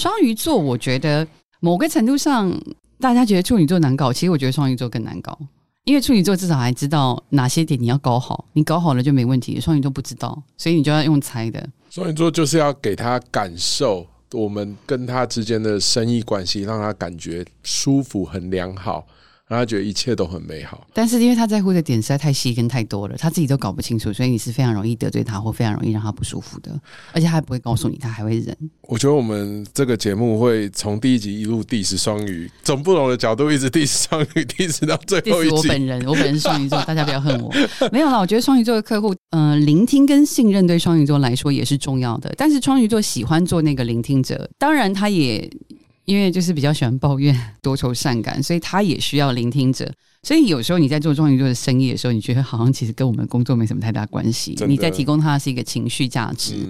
双鱼座，我觉得某个程度上，大家觉得处女座难搞，其实我觉得双鱼座更难搞，因为处女座至少还知道哪些点你要搞好，你搞好了就没问题。双鱼座不知道，所以你就要用猜的。双鱼座就是要给他感受我们跟他之间的生意关系，让他感觉舒服、很良好。让他觉得一切都很美好，但是因为他在乎的点实在太细跟太多了，他自己都搞不清楚，所以你是非常容易得罪他，或非常容易让他不舒服的，而且他还不会告诉你，他还会忍。我觉得我们这个节目会从第一集一路 diss 双鱼，从不同的角度一直 diss 双鱼，diss 到最后一集。我本人，我本人是双鱼座，大家不要恨我。没有啦，我觉得双鱼座的客户，嗯，聆听跟信任对双鱼座来说也是重要的，但是双鱼座喜欢做那个聆听者，当然他也。因为就是比较喜欢抱怨、多愁善感，所以他也需要聆听者。所以有时候你在做双鱼座的生意的时候，你觉得好像其实跟我们工作没什么太大关系。你在提供他是一个情绪价值。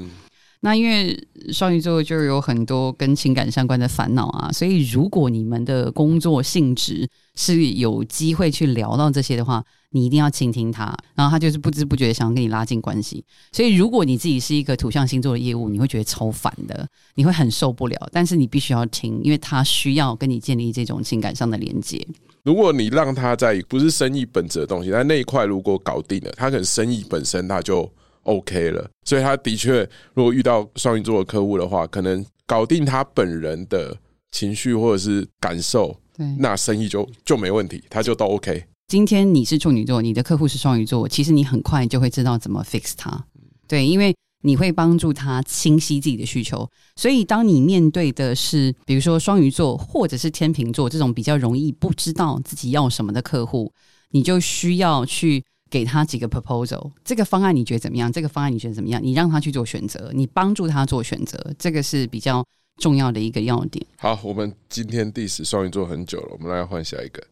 那因为双鱼座就有很多跟情感相关的烦恼啊，所以如果你们的工作性质是有机会去聊到这些的话。你一定要倾听他，然后他就是不知不觉想要跟你拉近关系。所以，如果你自己是一个土象星座的业务，你会觉得超烦的，你会很受不了。但是你必须要听，因为他需要跟你建立这种情感上的连接。如果你让他在不是生意本质的东西，但那一块如果搞定了，他可能生意本身他就 OK 了。所以他的确，如果遇到双鱼座的客户的话，可能搞定他本人的情绪或者是感受，对，那生意就就没问题，他就都 OK。今天你是处女座，你的客户是双鱼座，其实你很快就会知道怎么 fix 他，对，因为你会帮助他清晰自己的需求。所以，当你面对的是比如说双鱼座或者是天秤座这种比较容易不知道自己要什么的客户，你就需要去给他几个 proposal，这个方案你觉得怎么样？这个方案你觉得怎么样？你让他去做选择，你帮助他做选择，这个是比较重要的一个要点。好，我们今天第十双鱼座很久了，我们来换下一个。